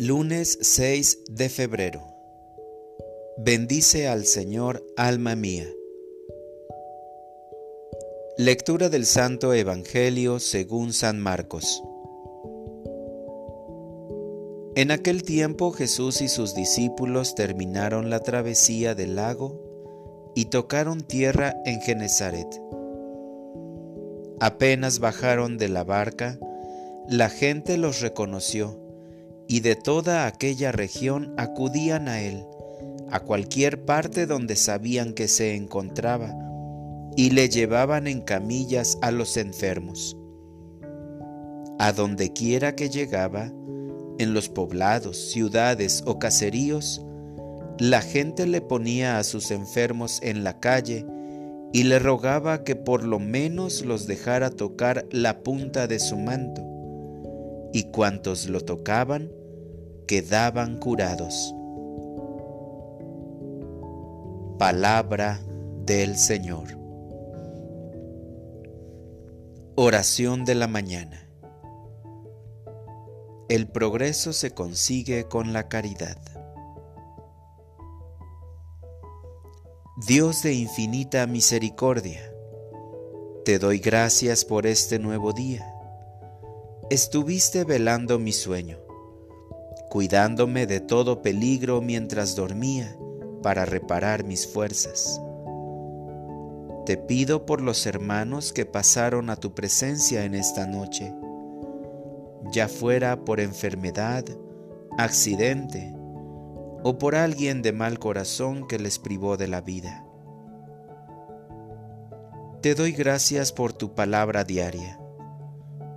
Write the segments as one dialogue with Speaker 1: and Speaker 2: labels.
Speaker 1: Lunes 6 de febrero. Bendice al Señor, alma mía. Lectura del Santo Evangelio según San Marcos. En aquel tiempo Jesús y sus discípulos terminaron la travesía del lago y tocaron tierra en Genezaret. Apenas bajaron de la barca, la gente los reconoció y de toda aquella región acudían a él, a cualquier parte donde sabían que se encontraba, y le llevaban en camillas a los enfermos. A donde quiera que llegaba, en los poblados, ciudades o caseríos, la gente le ponía a sus enfermos en la calle y le rogaba que por lo menos los dejara tocar la punta de su manto, y cuantos lo tocaban quedaban curados. Palabra del Señor. Oración de la mañana. El progreso se consigue con la caridad. Dios de infinita misericordia, te doy gracias por este nuevo día. Estuviste velando mi sueño cuidándome de todo peligro mientras dormía para reparar mis fuerzas. Te pido por los hermanos que pasaron a tu presencia en esta noche, ya fuera por enfermedad, accidente o por alguien de mal corazón que les privó de la vida. Te doy gracias por tu palabra diaria.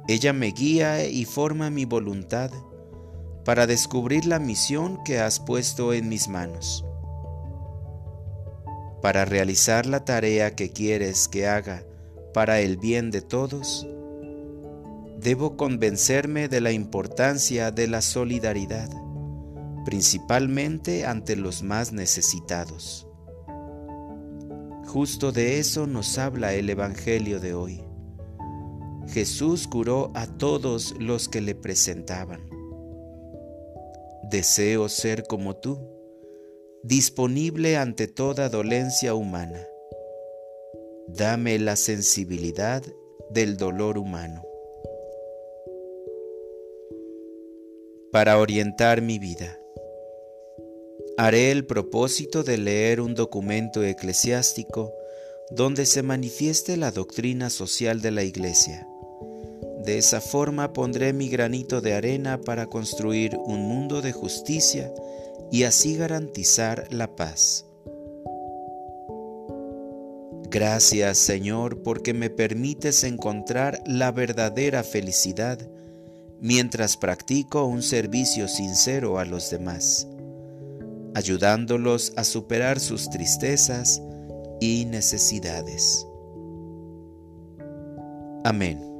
Speaker 1: Ella me guía y forma mi voluntad para descubrir la misión que has puesto en mis manos. Para realizar la tarea que quieres que haga para el bien de todos, debo convencerme de la importancia de la solidaridad, principalmente ante los más necesitados. Justo de eso nos habla el Evangelio de hoy. Jesús curó a todos los que le presentaban. Deseo ser como tú, disponible ante toda dolencia humana. Dame la sensibilidad del dolor humano. Para orientar mi vida, haré el propósito de leer un documento eclesiástico donde se manifieste la doctrina social de la Iglesia de esa forma pondré mi granito de arena para construir un mundo de justicia y así garantizar la paz. Gracias Señor porque me permites encontrar la verdadera felicidad mientras practico un servicio sincero a los demás, ayudándolos a superar sus tristezas y necesidades. Amén.